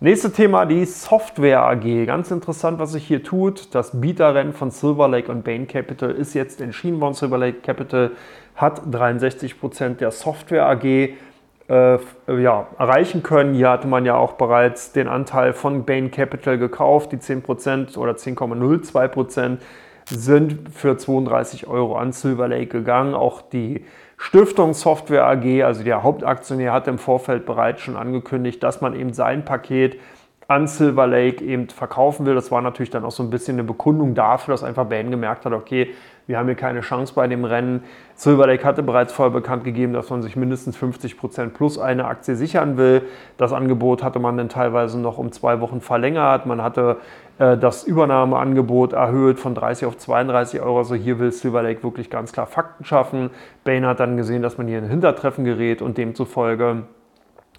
Nächstes Thema, die Software AG. Ganz interessant, was sich hier tut. Das Bieterrennen von Silver Lake und Bain Capital ist jetzt entschieden worden. Silver Lake Capital hat 63 Prozent der Software AG äh, ja, erreichen können. Hier hatte man ja auch bereits den Anteil von Bain Capital gekauft. Die 10% oder 10,02% sind für 32 Euro an Silver Lake gegangen. Auch die Stiftung Software AG, also der Hauptaktionär, hat im Vorfeld bereits schon angekündigt, dass man eben sein Paket an Silver Lake eben verkaufen will. Das war natürlich dann auch so ein bisschen eine Bekundung dafür, dass einfach Bain gemerkt hat, okay, wir haben hier keine Chance bei dem Rennen. Silver Lake hatte bereits vorher bekannt gegeben, dass man sich mindestens 50 Prozent plus eine Aktie sichern will. Das Angebot hatte man dann teilweise noch um zwei Wochen verlängert. Man hatte äh, das Übernahmeangebot erhöht von 30 auf 32 Euro. Also hier will Silver Lake wirklich ganz klar Fakten schaffen. Bain hat dann gesehen, dass man hier in Hintertreffen gerät und demzufolge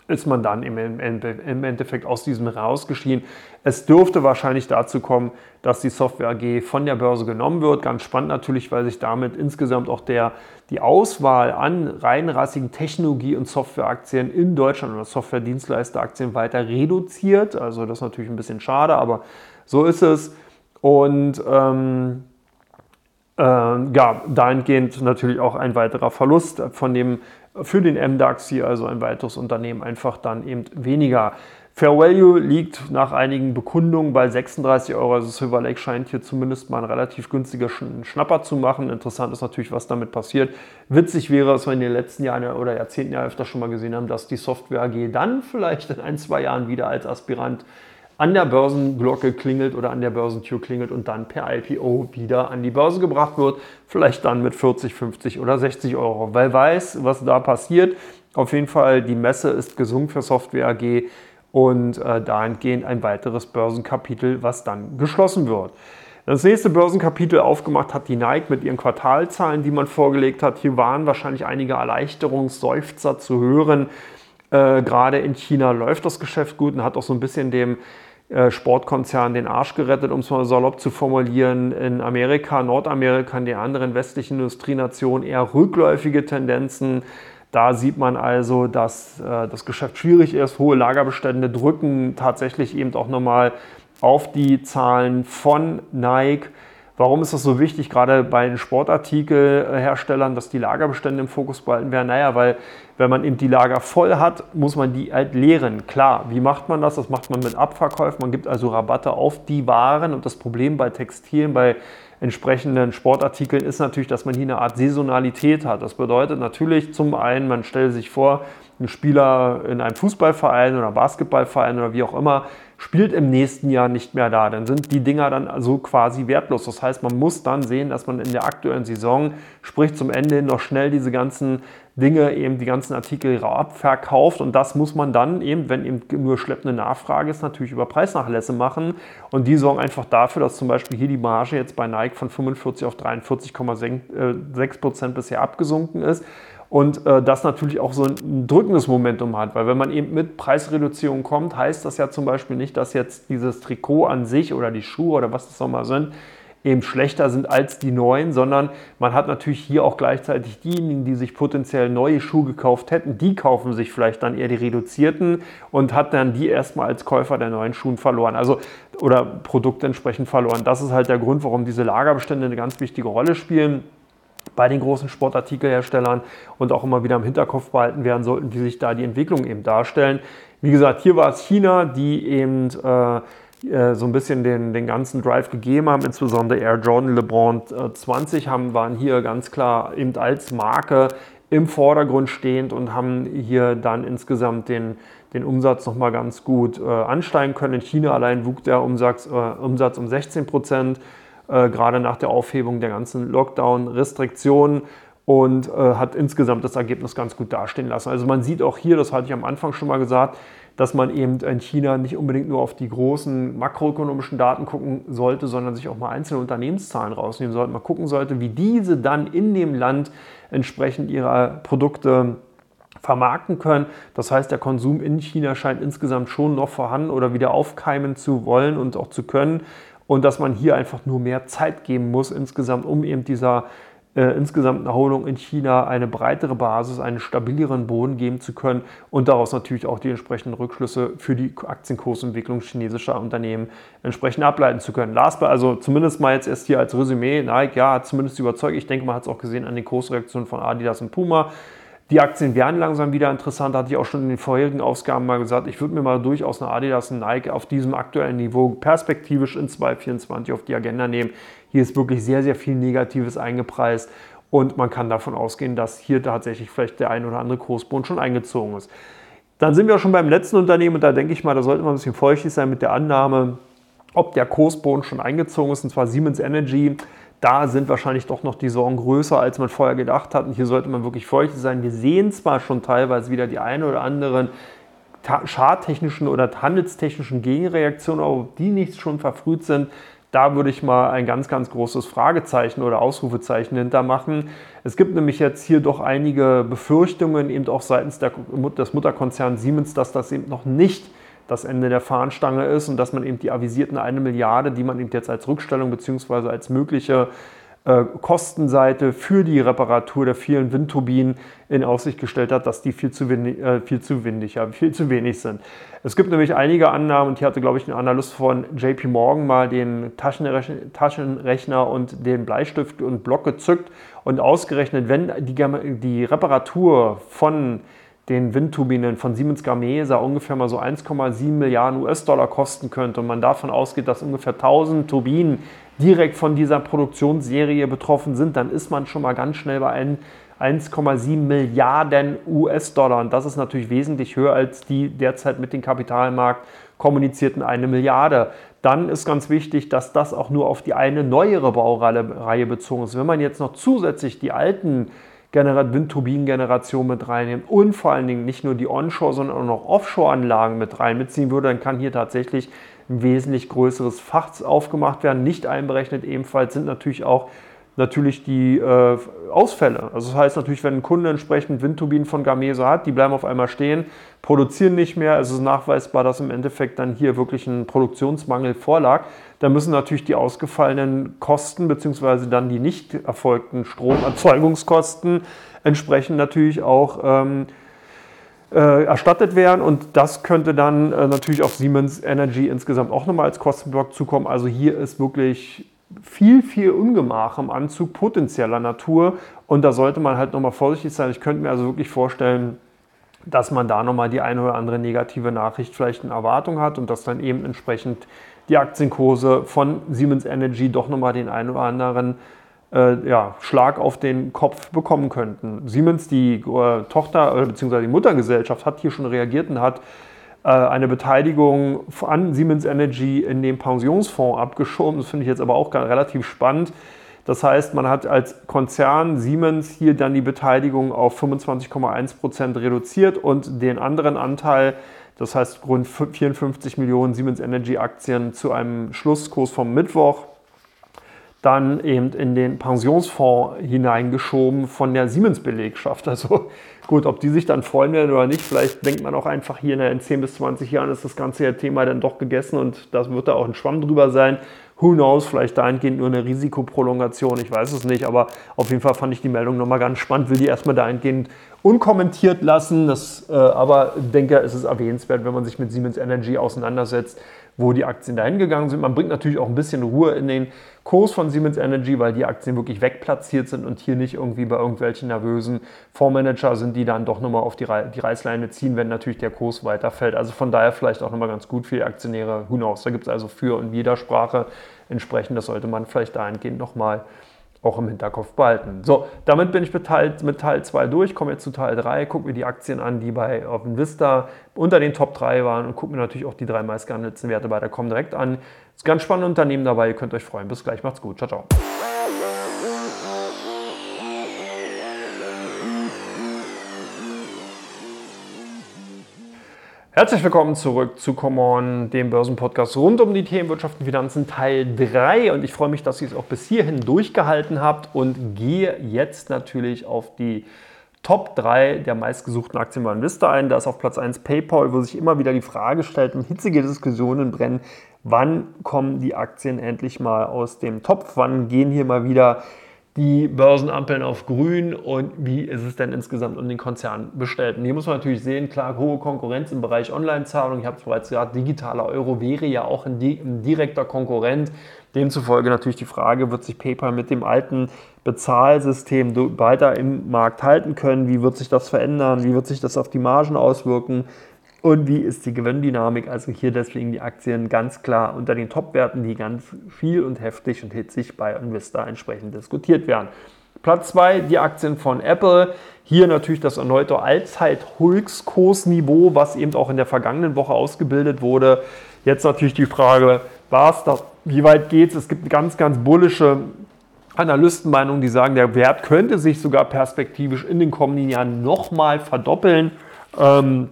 ist man dann im Endeffekt aus diesem rausgeschieden. Es dürfte wahrscheinlich dazu kommen, dass die Software AG von der Börse genommen wird. Ganz spannend natürlich, weil sich damit insgesamt auch der, die Auswahl an reinrassigen Technologie- und Softwareaktien in Deutschland oder Software-Dienstleisteraktien weiter reduziert. Also das ist natürlich ein bisschen schade, aber so ist es. Und ähm, äh, ja, dahingehend natürlich auch ein weiterer Verlust von dem, für den MDAX hier, also ein weiteres Unternehmen, einfach dann eben weniger. Fair Value liegt nach einigen Bekundungen bei 36 Euro. Also Silver Lake scheint hier zumindest mal ein relativ günstiger Schnapper zu machen. Interessant ist natürlich, was damit passiert. Witzig wäre, dass wir in den letzten Jahren oder Jahrzehnten ja öfter schon mal gesehen haben, dass die Software AG dann (laughs) vielleicht in ein, zwei Jahren wieder als Aspirant an der Börsenglocke klingelt oder an der Börsentür klingelt und dann per IPO wieder an die Börse gebracht wird. Vielleicht dann mit 40, 50 oder 60 Euro. Weil weiß, was da passiert. Auf jeden Fall, die Messe ist gesungen für Software AG und äh, dahingehend ein weiteres Börsenkapitel, was dann geschlossen wird. Das nächste Börsenkapitel aufgemacht hat die Nike mit ihren Quartalzahlen, die man vorgelegt hat. Hier waren wahrscheinlich einige Erleichterungsseufzer zu hören. Äh, gerade in China läuft das Geschäft gut und hat auch so ein bisschen dem äh, Sportkonzern den Arsch gerettet, um es mal salopp zu formulieren. In Amerika, Nordamerika, in den anderen westlichen Industrienationen eher rückläufige Tendenzen. Da sieht man also, dass äh, das Geschäft schwierig ist. Hohe Lagerbestände drücken tatsächlich eben auch nochmal auf die Zahlen von Nike. Warum ist das so wichtig, gerade bei den Sportartikelherstellern, dass die Lagerbestände im Fokus behalten werden? Naja, weil wenn man eben die Lager voll hat, muss man die halt leeren. Klar, wie macht man das? Das macht man mit Abverkäufen. Man gibt also Rabatte auf die Waren. Und das Problem bei Textilien, bei entsprechenden Sportartikeln ist natürlich, dass man hier eine Art Saisonalität hat. Das bedeutet natürlich zum einen, man stellt sich vor, ein Spieler in einem Fußballverein oder Basketballverein oder wie auch immer spielt im nächsten Jahr nicht mehr da. Dann sind die Dinger dann also quasi wertlos. Das heißt, man muss dann sehen, dass man in der aktuellen Saison, sprich zum Ende hin, noch schnell diese ganzen Dinge, eben die ganzen Artikel abverkauft. Und das muss man dann eben, wenn eben nur schleppende Nachfrage ist, natürlich über Preisnachlässe machen. Und die sorgen einfach dafür, dass zum Beispiel hier die Marge jetzt bei Nike von 45 auf 43,6 Prozent bisher abgesunken ist. Und äh, das natürlich auch so ein drückendes Momentum hat, weil wenn man eben mit Preisreduzierung kommt, heißt das ja zum Beispiel nicht, dass jetzt dieses Trikot an sich oder die Schuhe oder was das auch mal sind, eben schlechter sind als die neuen, sondern man hat natürlich hier auch gleichzeitig diejenigen, die sich potenziell neue Schuhe gekauft hätten, die kaufen sich vielleicht dann eher die reduzierten und hat dann die erstmal als Käufer der neuen Schuhen verloren, also oder Produkte entsprechend verloren. Das ist halt der Grund, warum diese Lagerbestände eine ganz wichtige Rolle spielen bei den großen Sportartikelherstellern und auch immer wieder im Hinterkopf behalten werden sollten, wie sich da die Entwicklung eben darstellen. Wie gesagt, hier war es China, die eben äh, äh, so ein bisschen den, den ganzen Drive gegeben haben, insbesondere Air Jordan LeBron äh, 20 haben, waren hier ganz klar eben als Marke im Vordergrund stehend und haben hier dann insgesamt den, den Umsatz nochmal ganz gut äh, ansteigen können. In China allein wuchs der Umsatz, äh, Umsatz um 16 Prozent, äh, gerade nach der Aufhebung der ganzen Lockdown-Restriktionen und äh, hat insgesamt das Ergebnis ganz gut dastehen lassen. Also man sieht auch hier, das hatte ich am Anfang schon mal gesagt, dass man eben in China nicht unbedingt nur auf die großen makroökonomischen Daten gucken sollte, sondern sich auch mal einzelne Unternehmenszahlen rausnehmen sollte, mal gucken sollte, wie diese dann in dem Land entsprechend ihre Produkte vermarkten können. Das heißt, der Konsum in China scheint insgesamt schon noch vorhanden oder wieder aufkeimen zu wollen und auch zu können. Und dass man hier einfach nur mehr Zeit geben muss insgesamt, um eben dieser äh, insgesamt eine Erholung in China eine breitere Basis, einen stabileren Boden geben zu können und daraus natürlich auch die entsprechenden Rückschlüsse für die Aktienkursentwicklung chinesischer Unternehmen entsprechend ableiten zu können. Last but, also zumindest mal jetzt erst hier als Resümee, Nike, ja, hat zumindest überzeugt. Ich denke, man hat es auch gesehen an den Kursreaktionen von Adidas und Puma. Die Aktien werden langsam wieder interessant, hatte ich auch schon in den vorherigen Ausgaben mal gesagt. Ich würde mir mal durchaus eine Adidas und Nike auf diesem aktuellen Niveau perspektivisch in 2024 auf die Agenda nehmen. Hier ist wirklich sehr, sehr viel Negatives eingepreist und man kann davon ausgehen, dass hier tatsächlich vielleicht der ein oder andere Kursbund schon eingezogen ist. Dann sind wir auch schon beim letzten Unternehmen und da denke ich mal, da sollte man ein bisschen feuchtig sein mit der Annahme, ob der Kursboden schon eingezogen ist, und zwar Siemens Energy. Da sind wahrscheinlich doch noch die Sorgen größer, als man vorher gedacht hat. Und hier sollte man wirklich feuchtig sein. Wir sehen zwar schon teilweise wieder die eine oder anderen charttechnischen oder handelstechnischen Gegenreaktionen, aber ob die nicht schon verfrüht sind, da würde ich mal ein ganz, ganz großes Fragezeichen oder Ausrufezeichen hintermachen. Es gibt nämlich jetzt hier doch einige Befürchtungen, eben auch seitens der, des Mutterkonzerns Siemens, dass das eben noch nicht das Ende der Fahnenstange ist und dass man eben die avisierten eine Milliarde, die man eben jetzt als Rückstellung bzw. als mögliche äh, Kostenseite für die Reparatur der vielen Windturbinen in Aussicht gestellt hat, dass die viel zu, wenig, äh, viel zu windig, ja, viel zu wenig sind. Es gibt nämlich einige Annahmen, und hier hatte, glaube ich, ein Analyst von JP Morgan mal den Taschenrechner, Taschenrechner und den Bleistift und Block gezückt und ausgerechnet, wenn die, die Reparatur von den Windturbinen von Siemens Gamesa ungefähr mal so 1,7 Milliarden US-Dollar kosten könnte und man davon ausgeht, dass ungefähr 1000 Turbinen direkt von dieser Produktionsserie betroffen sind, dann ist man schon mal ganz schnell bei 1,7 Milliarden US-Dollar. Und das ist natürlich wesentlich höher als die derzeit mit dem Kapitalmarkt kommunizierten eine Milliarde. Dann ist ganz wichtig, dass das auch nur auf die eine neuere Baureihe bezogen ist. Wenn man jetzt noch zusätzlich die alten Windturbinengeneration mit reinnehmen und vor allen Dingen nicht nur die Onshore, sondern auch noch Offshore-Anlagen mit reinbeziehen würde, dann kann hier tatsächlich ein wesentlich größeres Fach aufgemacht werden. Nicht einberechnet ebenfalls sind natürlich auch natürlich die äh, Ausfälle. Also das heißt natürlich, wenn ein Kunde entsprechend Windturbinen von Gamesa hat, die bleiben auf einmal stehen, produzieren nicht mehr, es ist nachweisbar, dass im Endeffekt dann hier wirklich ein Produktionsmangel vorlag, dann müssen natürlich die ausgefallenen Kosten bzw. dann die nicht erfolgten Stromerzeugungskosten entsprechend natürlich auch ähm, äh, erstattet werden und das könnte dann äh, natürlich auf Siemens Energy insgesamt auch nochmal als Kostenblock zukommen. Also hier ist wirklich viel, viel Ungemach im Anzug potenzieller Natur und da sollte man halt nochmal vorsichtig sein. Ich könnte mir also wirklich vorstellen, dass man da nochmal die eine oder andere negative Nachricht vielleicht in Erwartung hat und dass dann eben entsprechend die Aktienkurse von Siemens Energy doch nochmal den einen oder anderen äh, ja, Schlag auf den Kopf bekommen könnten. Siemens, die äh, Tochter äh, bzw. die Muttergesellschaft, hat hier schon reagiert und hat eine Beteiligung an Siemens Energy in den Pensionsfonds abgeschoben. Das finde ich jetzt aber auch relativ spannend. Das heißt, man hat als Konzern Siemens hier dann die Beteiligung auf 25,1 Prozent reduziert und den anderen Anteil, das heißt rund 54 Millionen Siemens Energy Aktien zu einem Schlusskurs vom Mittwoch dann eben in den Pensionsfonds hineingeschoben von der Siemens-Belegschaft. Also gut, ob die sich dann freuen werden oder nicht, vielleicht denkt man auch einfach hier in 10 bis 20 Jahren ist das ganze Thema dann doch gegessen und das wird da auch ein Schwamm drüber sein. Who knows, vielleicht dahingehend nur eine Risikoprolongation, ich weiß es nicht, aber auf jeden Fall fand ich die Meldung nochmal ganz spannend, will die erstmal dahingehend unkommentiert lassen, das, äh, aber denke, es ist erwähnenswert, wenn man sich mit Siemens Energy auseinandersetzt, wo die Aktien dahin gegangen sind. Man bringt natürlich auch ein bisschen Ruhe in den Kurs von Siemens Energy, weil die Aktien wirklich wegplatziert sind und hier nicht irgendwie bei irgendwelchen nervösen Fondsmanager sind, die dann doch nochmal auf die, Re die Reißleine ziehen, wenn natürlich der Kurs weiterfällt. Also von daher vielleicht auch nochmal ganz gut für die Aktionäre. Who knows? Da gibt es also Für- und Widersprache. Entsprechend, das sollte man vielleicht dahingehend nochmal auch im Hinterkopf behalten. So, damit bin ich mit Teil, mit Teil 2 durch, komme jetzt zu Teil 3, gucke mir die Aktien an, die bei auf Vista unter den Top 3 waren und gucke mir natürlich auch die drei meistgehandelten Werte bei der Comdirect an. Ist ganz spannendes Unternehmen dabei, ihr könnt euch freuen. Bis gleich, macht's gut. Ciao, ciao. Herzlich willkommen zurück zu Come On, dem Börsenpodcast rund um die Themen Wirtschaft und Finanzen Teil 3. Und ich freue mich, dass ihr es auch bis hierhin durchgehalten habt und gehe jetzt natürlich auf die Top 3 der meistgesuchten Aktien bei Vista ein. Da ist auf Platz 1 PayPal, wo sich immer wieder die Frage stellt und hitzige Diskussionen brennen, wann kommen die Aktien endlich mal aus dem Topf, wann gehen hier mal wieder die Börsenampeln auf grün und wie ist es denn insgesamt um den Konzern bestellt. Und hier muss man natürlich sehen, klar, hohe Konkurrenz im Bereich Online-Zahlung. Ich habe es bereits gesagt, digitaler Euro wäre ja auch ein, ein direkter Konkurrent. Demzufolge natürlich die Frage, wird sich PayPal mit dem alten Bezahlsystem weiter im Markt halten können? Wie wird sich das verändern? Wie wird sich das auf die Margen auswirken? Und wie ist die Gewinndynamik? Also hier deswegen die Aktien ganz klar unter den Top-Werten, die ganz viel und heftig und hitzig bei Invista entsprechend diskutiert werden. Platz 2, die Aktien von Apple. Hier natürlich das erneute Allzeit-Hulkskursniveau, was eben auch in der vergangenen Woche ausgebildet wurde. Jetzt natürlich die Frage, was das, wie weit geht es? Es gibt eine ganz, ganz bullische Analystenmeinung, die sagen, der Wert könnte sich sogar perspektivisch in den kommenden Jahren nochmal verdoppeln. Ähm,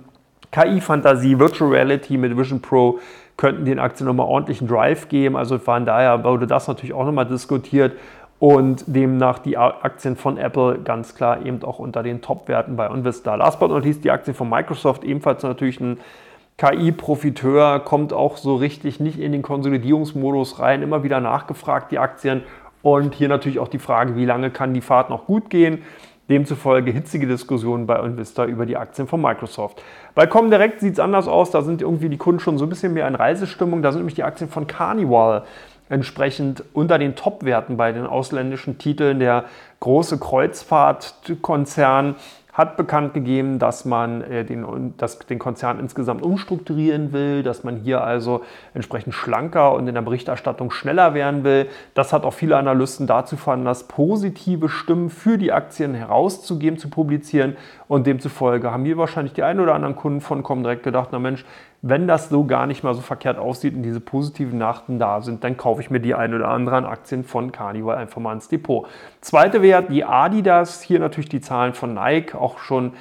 KI-Fantasie, Virtual Reality mit Vision Pro könnten den Aktien nochmal ordentlichen Drive geben. Also von daher wurde das natürlich auch nochmal diskutiert und demnach die Aktien von Apple ganz klar eben auch unter den Top-Werten bei Investa. Last but not least die Aktien von Microsoft, ebenfalls natürlich ein KI-Profiteur, kommt auch so richtig nicht in den Konsolidierungsmodus rein, immer wieder nachgefragt, die Aktien. Und hier natürlich auch die Frage, wie lange kann die Fahrt noch gut gehen? Demzufolge hitzige Diskussionen bei Invista über die Aktien von Microsoft. Bei Comdirect sieht es anders aus. Da sind irgendwie die Kunden schon so ein bisschen mehr in Reisestimmung. Da sind nämlich die Aktien von Carnival entsprechend unter den Top-Werten bei den ausländischen Titeln. Der große Kreuzfahrtkonzern hat bekannt gegeben, dass man äh, den, dass den Konzern insgesamt umstrukturieren will, dass man hier also entsprechend schlanker und in der Berichterstattung schneller werden will. Das hat auch viele Analysten dazu veranlasst, positive Stimmen für die Aktien herauszugeben, zu publizieren. Und demzufolge haben hier wahrscheinlich die ein oder anderen Kunden von Comdirect gedacht, na Mensch, wenn das so gar nicht mal so verkehrt aussieht und diese positiven Nachten da sind, dann kaufe ich mir die ein oder anderen Aktien von Carnival einfach mal ins Depot. Zweite Wert, die Adidas, hier natürlich die Zahlen von Nike, auch schon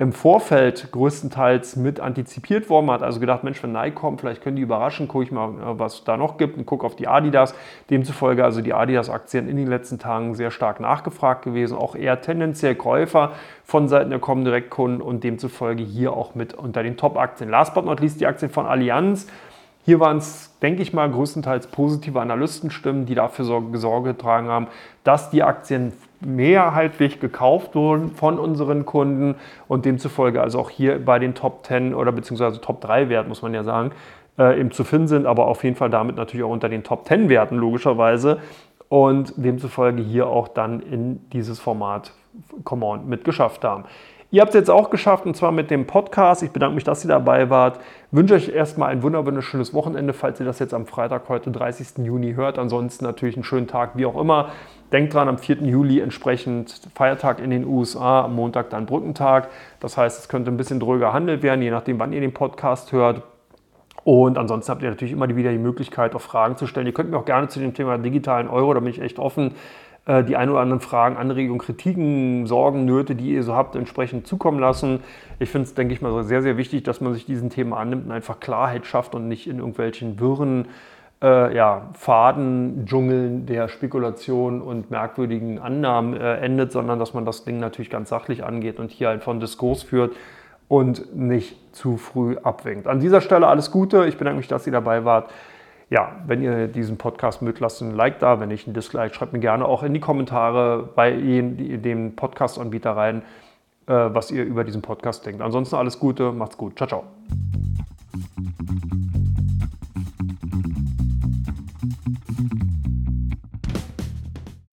im Vorfeld größtenteils mit antizipiert worden. Man hat also gedacht, Mensch, wenn Nike kommt, vielleicht können die überraschen, gucke ich mal, was es da noch gibt und gucke auf die Adidas. Demzufolge also die Adidas-Aktien in den letzten Tagen sehr stark nachgefragt gewesen, auch eher tendenziell Käufer von Seiten der Comdirect-Kunden und demzufolge hier auch mit unter den Top-Aktien. Last but not least die Aktien von Allianz. Hier waren es, denke ich mal, größtenteils positive Analystenstimmen, die dafür Sorge getragen haben, dass die Aktien mehrheitlich gekauft wurden von unseren Kunden und demzufolge also auch hier bei den Top 10 oder beziehungsweise Top 3 Wert, muss man ja sagen, äh, eben zu finden sind, aber auf jeden Fall damit natürlich auch unter den Top 10 Werten logischerweise und demzufolge hier auch dann in dieses Format Command mitgeschafft haben. Ihr habt es jetzt auch geschafft und zwar mit dem Podcast. Ich bedanke mich, dass ihr dabei wart. Wünsche euch erstmal ein wunderschönes Wochenende, falls ihr das jetzt am Freitag, heute 30. Juni hört. Ansonsten natürlich einen schönen Tag, wie auch immer. Denkt dran, am 4. Juli entsprechend Feiertag in den USA, am Montag dann Brückentag. Das heißt, es könnte ein bisschen dröger handelt werden, je nachdem, wann ihr den Podcast hört. Und ansonsten habt ihr natürlich immer wieder die Möglichkeit, auch Fragen zu stellen. Ihr könnt mir auch gerne zu dem Thema digitalen Euro, da bin ich echt offen, die ein oder anderen Fragen, Anregungen, Kritiken, Sorgen, Nöte, die ihr so habt, entsprechend zukommen lassen. Ich finde es, denke ich mal, sehr, sehr wichtig, dass man sich diesen Themen annimmt und einfach Klarheit schafft und nicht in irgendwelchen wirren äh, ja, Faden, Dschungeln der Spekulation und merkwürdigen Annahmen äh, endet, sondern dass man das Ding natürlich ganz sachlich angeht und hier einfach einen Diskurs führt und nicht zu früh abwinkt. An dieser Stelle alles Gute. Ich bedanke mich, dass ihr dabei wart ja, wenn ihr diesen Podcast mögt, lasst ein Like da. Wenn nicht, ein Dislike. Schreibt mir gerne auch in die Kommentare bei dem Podcast-Anbieter rein, äh, was ihr über diesen Podcast denkt. Ansonsten alles Gute, macht's gut. Ciao, ciao.